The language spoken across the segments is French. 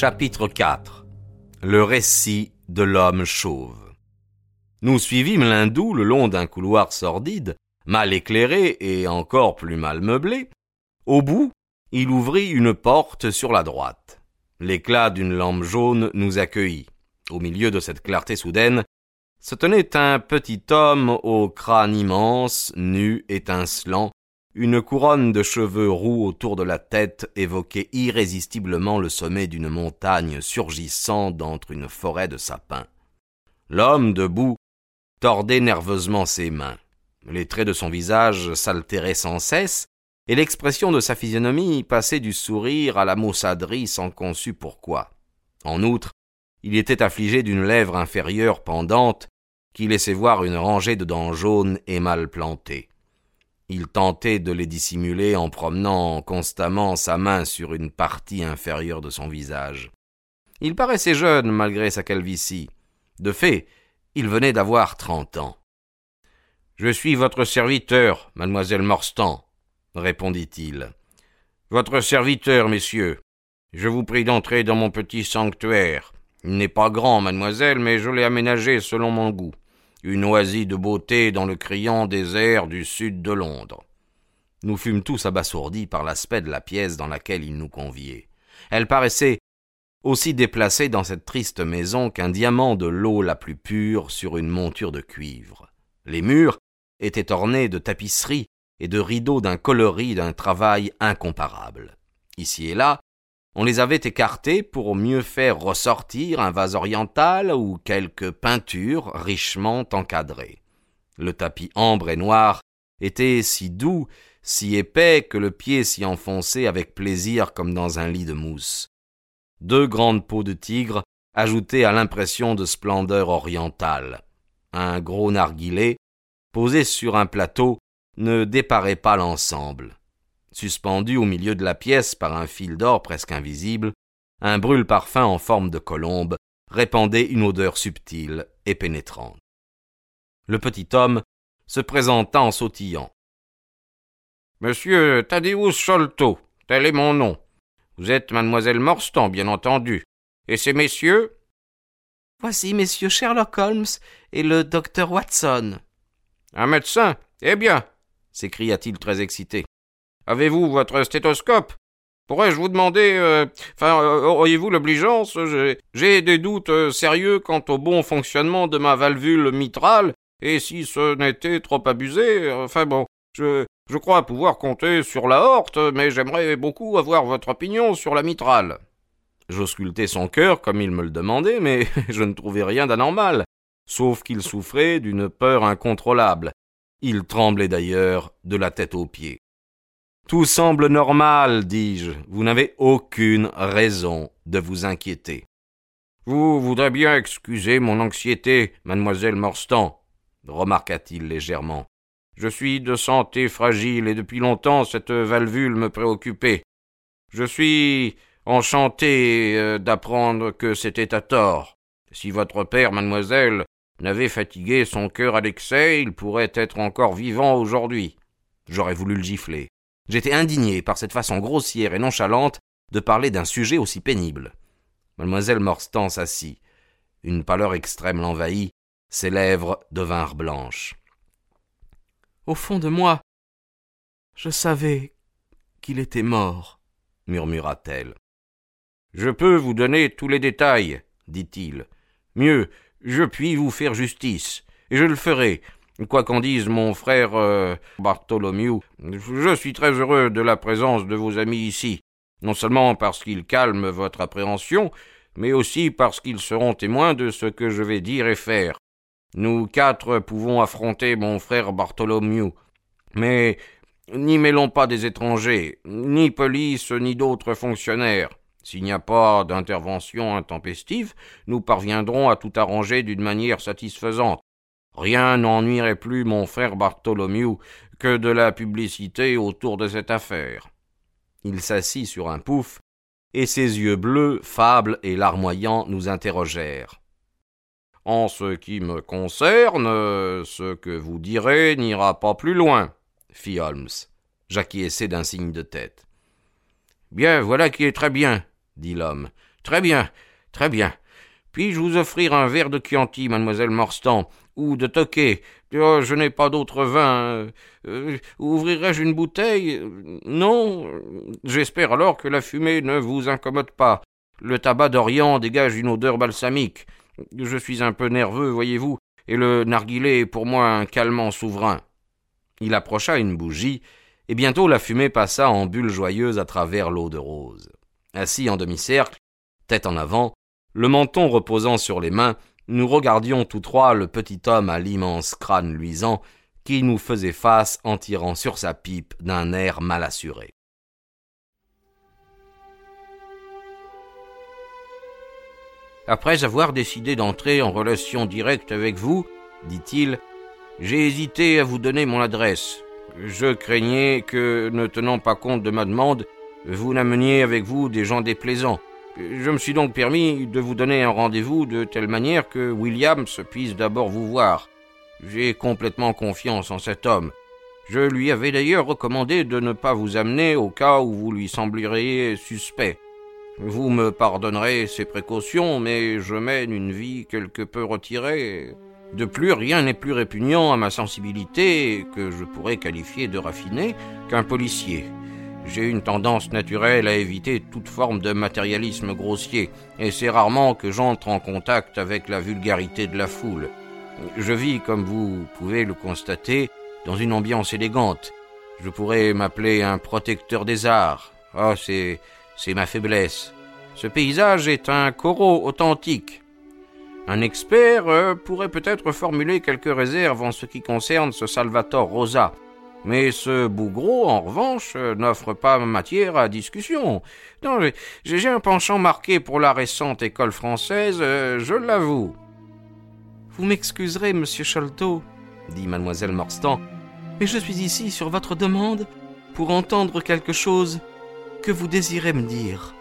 Chapitre 4 Le récit de l'homme chauve Nous suivîmes l'hindou le long d'un couloir sordide, mal éclairé et encore plus mal meublé. Au bout, il ouvrit une porte sur la droite. L'éclat d'une lampe jaune nous accueillit. Au milieu de cette clarté soudaine, se tenait un petit homme au crâne immense, nu, étincelant, une couronne de cheveux roux autour de la tête évoquait irrésistiblement le sommet d'une montagne surgissant d'entre une forêt de sapins. L'homme, debout, tordait nerveusement ses mains. Les traits de son visage s'altéraient sans cesse, et l'expression de sa physionomie passait du sourire à la maussaderie sans qu'on sût pourquoi. En outre, il était affligé d'une lèvre inférieure pendante qui laissait voir une rangée de dents jaunes et mal plantées. Il tentait de les dissimuler en promenant constamment sa main sur une partie inférieure de son visage. Il paraissait jeune malgré sa calvitie. De fait, il venait d'avoir trente ans. Je suis votre serviteur, mademoiselle Morstan, répondit-il. Votre serviteur, messieurs. Je vous prie d'entrer dans mon petit sanctuaire. Il n'est pas grand, mademoiselle, mais je l'ai aménagé selon mon goût une oisie de beauté dans le criant désert du sud de Londres. Nous fûmes tous abasourdis par l'aspect de la pièce dans laquelle il nous conviait. Elle paraissait aussi déplacée dans cette triste maison qu'un diamant de l'eau la plus pure sur une monture de cuivre. Les murs étaient ornés de tapisseries et de rideaux d'un coloris d'un travail incomparable. Ici et là, on les avait écartés pour mieux faire ressortir un vase oriental ou quelques peintures richement encadrées. Le tapis ambre et noir était si doux, si épais que le pied s'y enfonçait avec plaisir comme dans un lit de mousse. Deux grandes peaux de tigre ajoutaient à l'impression de splendeur orientale. Un gros narguilé, posé sur un plateau, ne déparait pas l'ensemble. Suspendu au milieu de la pièce par un fil d'or presque invisible, un brûle-parfum en forme de colombe répandait une odeur subtile et pénétrante. Le petit homme se présenta en sautillant. Monsieur Thaddeus Sholto, tel est mon nom. Vous êtes mademoiselle Morstan, bien entendu. Et ces messieurs? Voici messieurs Sherlock Holmes et le docteur Watson. Un médecin? Eh bien s'écria-t-il très excité. Avez-vous votre stéthoscope? Pourrais-je vous demander, euh, enfin, euh, auriez-vous l'obligeance? J'ai des doutes euh, sérieux quant au bon fonctionnement de ma valvule mitrale, et si ce n'était trop abusé, enfin bon, je, je crois pouvoir compter sur la horte, mais j'aimerais beaucoup avoir votre opinion sur la mitrale. J'auscultai son cœur comme il me le demandait, mais je ne trouvais rien d'anormal, sauf qu'il souffrait d'une peur incontrôlable. Il tremblait d'ailleurs de la tête aux pieds. Tout semble normal, dis-je. Vous n'avez aucune raison de vous inquiéter. Vous voudrez bien excuser mon anxiété, mademoiselle Morstan, remarqua-t-il légèrement. Je suis de santé fragile et depuis longtemps cette valvule me préoccupait. Je suis enchanté euh, d'apprendre que c'était à tort. Si votre père, mademoiselle, n'avait fatigué son cœur à l'excès, il pourrait être encore vivant aujourd'hui. J'aurais voulu le gifler. J'étais indigné par cette façon grossière et nonchalante de parler d'un sujet aussi pénible. Mademoiselle Morstan s'assit. Une pâleur extrême l'envahit, ses lèvres devinrent blanches. Au fond de moi, je savais qu'il était mort, murmura-t-elle. Je peux vous donner tous les détails, dit-il. Mieux, je puis vous faire justice, et je le ferai, Quoi qu'en dise mon frère euh, Bartholomew, je suis très heureux de la présence de vos amis ici, non seulement parce qu'ils calment votre appréhension, mais aussi parce qu'ils seront témoins de ce que je vais dire et faire. Nous quatre pouvons affronter mon frère Bartholomew. Mais n'y mêlons pas des étrangers, ni police, ni d'autres fonctionnaires. S'il n'y a pas d'intervention intempestive, nous parviendrons à tout arranger d'une manière satisfaisante. Rien n'ennuierait plus mon frère Bartholomew que de la publicité autour de cette affaire. Il s'assit sur un pouf, et ses yeux bleus, fables et larmoyants nous interrogèrent. En ce qui me concerne, ce que vous direz n'ira pas plus loin, fit Holmes, j'acquiesçai d'un signe de tête. Bien, voilà qui est très bien, dit l'homme. Très bien, très bien. Puis-je vous offrir un verre de Chianti, mademoiselle Morstan, ou de Toquet oh, Je n'ai pas d'autre vin. Euh, ouvrirai-je une bouteille? Non. J'espère alors que la fumée ne vous incommode pas. Le tabac d'Orient dégage une odeur balsamique. Je suis un peu nerveux, voyez-vous, et le narguilé est pour moi un calmant souverain. Il approcha une bougie, et bientôt la fumée passa en bulles joyeuses à travers l'eau de rose. Assis en demi-cercle, tête en avant, le menton reposant sur les mains, nous regardions tous trois le petit homme à l'immense crâne luisant qui nous faisait face en tirant sur sa pipe d'un air mal assuré. Après avoir décidé d'entrer en relation directe avec vous, dit-il, j'ai hésité à vous donner mon adresse. Je craignais que, ne tenant pas compte de ma demande, vous n'ameniez avec vous des gens déplaisants. Je me suis donc permis de vous donner un rendez-vous de telle manière que Williams puisse d'abord vous voir. J'ai complètement confiance en cet homme. Je lui avais d'ailleurs recommandé de ne pas vous amener au cas où vous lui sembleriez suspect. Vous me pardonnerez ces précautions, mais je mène une vie quelque peu retirée. De plus, rien n'est plus répugnant à ma sensibilité, que je pourrais qualifier de raffinée, qu'un policier. J'ai une tendance naturelle à éviter toute forme de matérialisme grossier, et c'est rarement que j'entre en contact avec la vulgarité de la foule. Je vis, comme vous pouvez le constater, dans une ambiance élégante. Je pourrais m'appeler un protecteur des arts. Ah, c'est c'est ma faiblesse. Ce paysage est un corot authentique. Un expert euh, pourrait peut-être formuler quelques réserves en ce qui concerne ce Salvatore Rosa. Mais ce bougreau, en revanche, euh, n'offre pas matière à discussion. Non, j'ai un penchant marqué pour la récente école française, euh, je l'avoue. Vous m'excuserez, monsieur Sholto, dit mademoiselle Morstan, mais je suis ici sur votre demande pour entendre quelque chose que vous désirez me dire.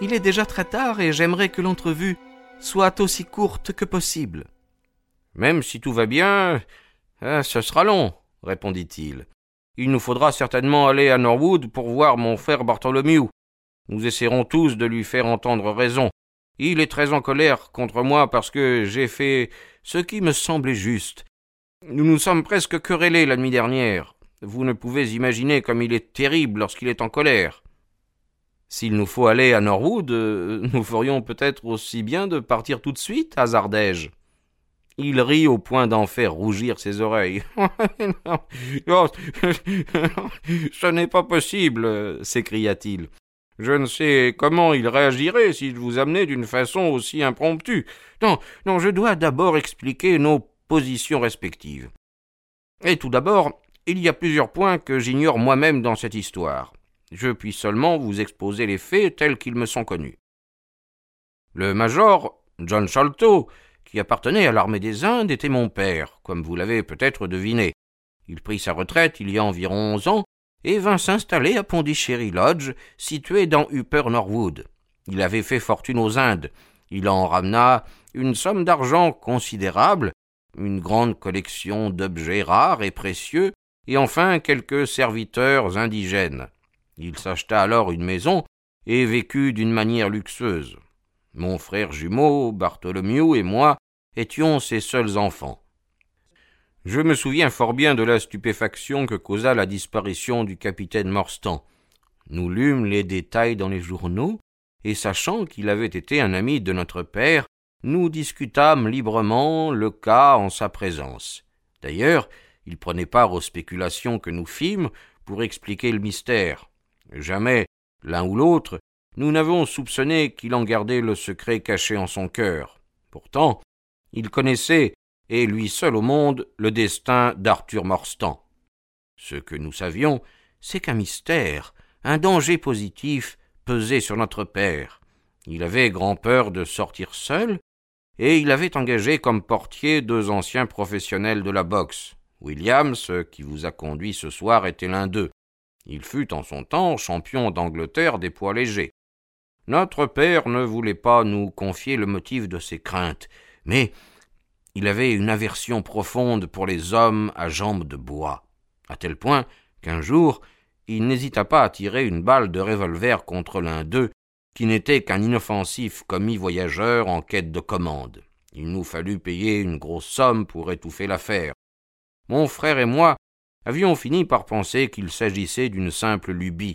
Il est déjà très tard et j'aimerais que l'entrevue soit aussi courte que possible. Même si tout va bien, hein, ce sera long, répondit-il. Il nous faudra certainement aller à Norwood pour voir mon frère Bartholomew. Nous essaierons tous de lui faire entendre raison. Il est très en colère contre moi parce que j'ai fait ce qui me semblait juste. Nous nous sommes presque querellés la nuit dernière. Vous ne pouvez imaginer comme il est terrible lorsqu'il est en colère. S'il nous faut aller à Norwood, euh, nous ferions peut-être aussi bien de partir tout de suite, hasardai-je. Il rit au point d'en faire rougir ses oreilles. Oh, ce n'est pas possible, s'écria-t-il. Je ne sais comment il réagirait s'il vous amenait d'une façon aussi impromptue. Non, non, je dois d'abord expliquer nos positions respectives. Et tout d'abord, il y a plusieurs points que j'ignore moi-même dans cette histoire. Je puis seulement vous exposer les faits tels qu'ils me sont connus. Le major, John Sholto, qui appartenait à l'armée des Indes, était mon père, comme vous l'avez peut-être deviné. Il prit sa retraite il y a environ onze ans et vint s'installer à Pondichéry Lodge, situé dans Upper Norwood. Il avait fait fortune aux Indes. Il en ramena une somme d'argent considérable, une grande collection d'objets rares et précieux, et enfin quelques serviteurs indigènes. Il s'acheta alors une maison et vécut d'une manière luxueuse. Mon frère jumeau, Bartholomew, et moi étions ses seuls enfants. Je me souviens fort bien de la stupéfaction que causa la disparition du capitaine Morstan. Nous lûmes les détails dans les journaux, et sachant qu'il avait été un ami de notre père, nous discutâmes librement le cas en sa présence. D'ailleurs, il prenait part aux spéculations que nous fîmes pour expliquer le mystère. Jamais, l'un ou l'autre, nous n'avons soupçonné qu'il en gardait le secret caché en son cœur. Pourtant, il connaissait, et lui seul au monde, le destin d'Arthur Morstan. Ce que nous savions, c'est qu'un mystère, un danger positif, pesait sur notre père. Il avait grand peur de sortir seul, et il avait engagé comme portier deux anciens professionnels de la boxe. Williams, qui vous a conduit ce soir, était l'un d'eux. Il fut en son temps champion d'Angleterre des poids légers. Notre père ne voulait pas nous confier le motif de ses craintes, mais il avait une aversion profonde pour les hommes à jambes de bois, à tel point qu'un jour il n'hésita pas à tirer une balle de revolver contre l'un d'eux, qui n'était qu'un inoffensif commis voyageur en quête de commande. Il nous fallut payer une grosse somme pour étouffer l'affaire. Mon frère et moi avions fini par penser qu'il s'agissait d'une simple lubie.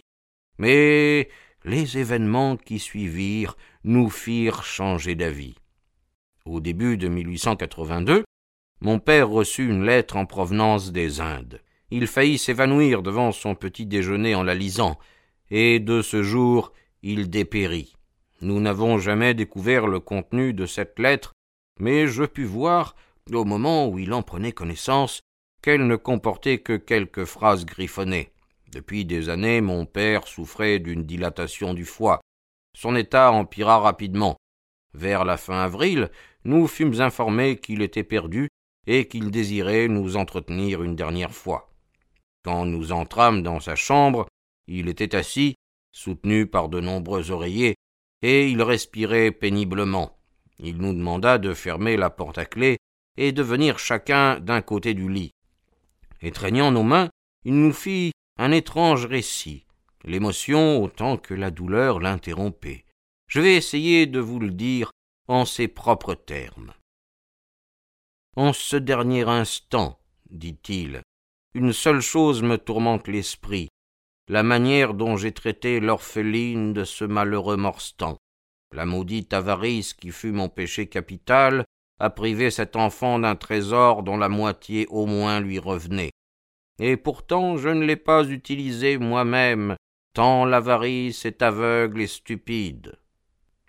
Mais les événements qui suivirent nous firent changer d'avis. Au début de 1882, mon père reçut une lettre en provenance des Indes. Il faillit s'évanouir devant son petit déjeuner en la lisant, et de ce jour il dépérit. Nous n'avons jamais découvert le contenu de cette lettre, mais je pus voir, au moment où il en prenait connaissance, qu'elle ne comportait que quelques phrases griffonnées. Depuis des années, mon père souffrait d'une dilatation du foie. Son état empira rapidement. Vers la fin avril, nous fûmes informés qu'il était perdu et qu'il désirait nous entretenir une dernière fois. Quand nous entrâmes dans sa chambre, il était assis, soutenu par de nombreux oreillers, et il respirait péniblement. Il nous demanda de fermer la porte à clé et de venir chacun d'un côté du lit. Étreignant nos mains, il nous fit un étrange récit. L'émotion autant que la douleur l'interrompait. Je vais essayer de vous le dire en ses propres termes. En ce dernier instant, dit-il, une seule chose me tourmente l'esprit, la manière dont j'ai traité l'orpheline de ce malheureux Morstan. La maudite avarice qui fut mon péché capital a privé cet enfant d'un trésor dont la moitié au moins lui revenait et pourtant je ne l'ai pas utilisé moi-même, tant l'avarice est aveugle et stupide.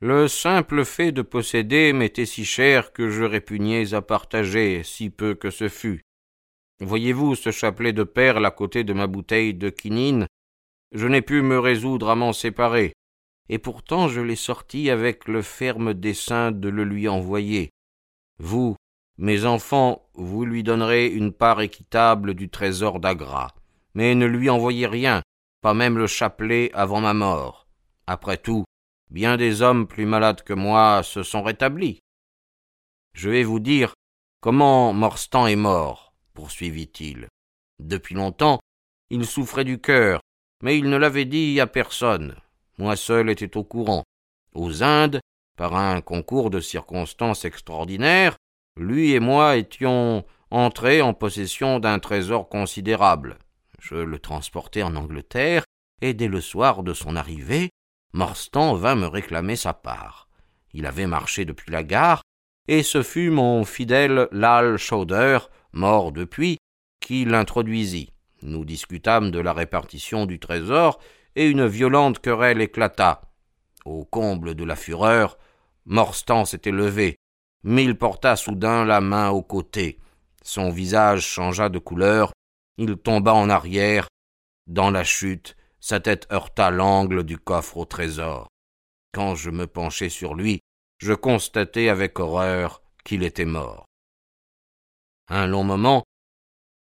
Le simple fait de posséder m'était si cher que je répugnais à partager, si peu que ce fût. Voyez-vous ce chapelet de perles à côté de ma bouteille de quinine? Je n'ai pu me résoudre à m'en séparer, et pourtant je l'ai sorti avec le ferme dessein de le lui envoyer. Vous, mes enfants, vous lui donnerez une part équitable du trésor d'Agra, mais ne lui envoyez rien, pas même le chapelet avant ma mort. Après tout, bien des hommes plus malades que moi se sont rétablis. Je vais vous dire comment Morstan est mort, poursuivit-il. Depuis longtemps, il souffrait du cœur, mais il ne l'avait dit à personne. Moi seul étais au courant. Aux Indes, par un concours de circonstances extraordinaires, lui et moi étions entrés en possession d'un trésor considérable. Je le transportai en Angleterre, et dès le soir de son arrivée, Morstan vint me réclamer sa part. Il avait marché depuis la gare, et ce fut mon fidèle Lal Chowder, mort depuis, qui l'introduisit. Nous discutâmes de la répartition du trésor, et une violente querelle éclata. Au comble de la fureur, Morstan s'était levé, mais il porta soudain la main au côté. Son visage changea de couleur, il tomba en arrière. Dans la chute, sa tête heurta l'angle du coffre au trésor. Quand je me penchai sur lui, je constatai avec horreur qu'il était mort. Un long moment,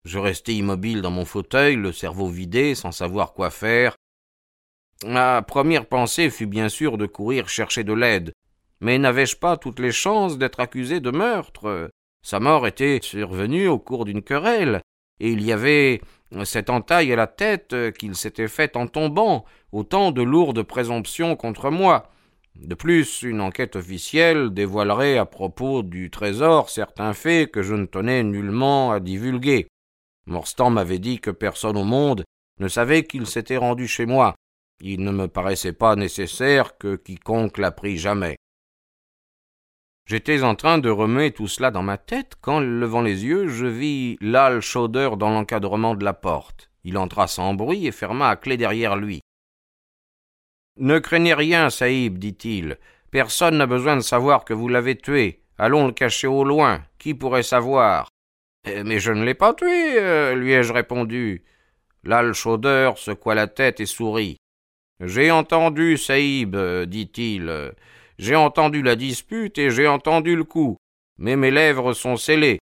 je restai immobile dans mon fauteuil, le cerveau vidé, sans savoir quoi faire. Ma première pensée fut bien sûr de courir chercher de l'aide. Mais n'avais-je pas toutes les chances d'être accusé de meurtre? Sa mort était survenue au cours d'une querelle, et il y avait cette entaille à la tête qu'il s'était faite en tombant, autant de lourdes présomptions contre moi. De plus, une enquête officielle dévoilerait à propos du trésor certains faits que je ne tenais nullement à divulguer. Morstan m'avait dit que personne au monde ne savait qu'il s'était rendu chez moi. Il ne me paraissait pas nécessaire que quiconque l'apprît jamais. J'étais en train de remuer tout cela dans ma tête quand, levant les yeux, je vis Lal Chauder dans l'encadrement de la porte. Il entra sans bruit et ferma à clé derrière lui. Ne craignez rien, Saïb, dit-il. Personne n'a besoin de savoir que vous l'avez tué. Allons le cacher au loin, qui pourrait savoir? Eh, Mais je ne l'ai pas tué, euh, lui ai-je répondu. Là, le chaudeur secoua la tête et sourit. J'ai entendu, Saïb, dit-il. J'ai entendu la dispute et j'ai entendu le coup. Mais mes lèvres sont scellées.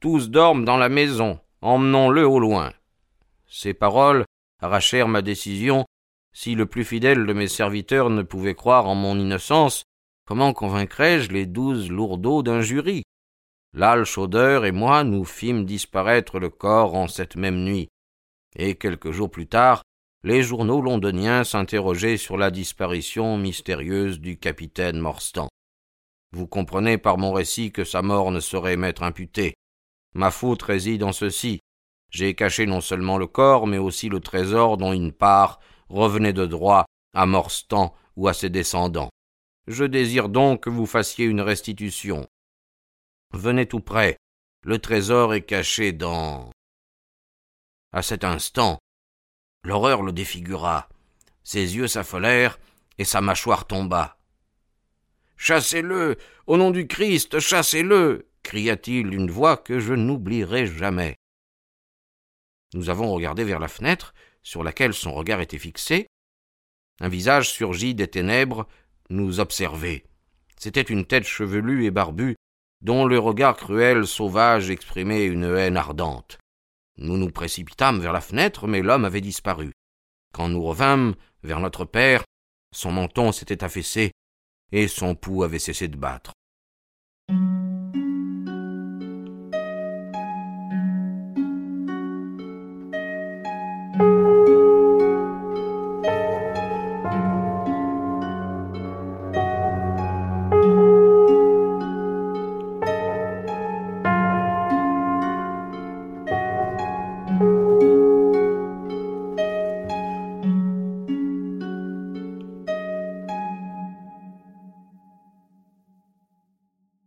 Tous dorment dans la maison. Emmenons-le au loin. Ces paroles arrachèrent ma décision. Si le plus fidèle de mes serviteurs ne pouvait croire en mon innocence, comment convaincrais-je les douze lourdeaux d'un jury? Là, le chaudeur et moi nous fîmes disparaître le corps en cette même nuit. Et quelques jours plus tard, les journaux londoniens s'interrogeaient sur la disparition mystérieuse du capitaine Morstan. Vous comprenez par mon récit que sa mort ne saurait m'être imputée. Ma faute réside en ceci. J'ai caché non seulement le corps, mais aussi le trésor dont une part revenait de droit à Morstan ou à ses descendants. Je désire donc que vous fassiez une restitution. Venez tout près. Le trésor est caché dans. À cet instant, l'horreur le défigura. Ses yeux s'affolèrent et sa mâchoire tomba. Chassez-le. Au nom du Christ, chassez-le. cria-t-il d'une voix que je n'oublierai jamais. Nous avons regardé vers la fenêtre, sur laquelle son regard était fixé. Un visage surgit des ténèbres, nous observait. C'était une tête chevelue et barbue, dont le regard cruel, sauvage, exprimait une haine ardente. Nous nous précipitâmes vers la fenêtre, mais l'homme avait disparu. Quand nous revînmes vers notre père, son menton s'était affaissé, et son pouls avait cessé de battre.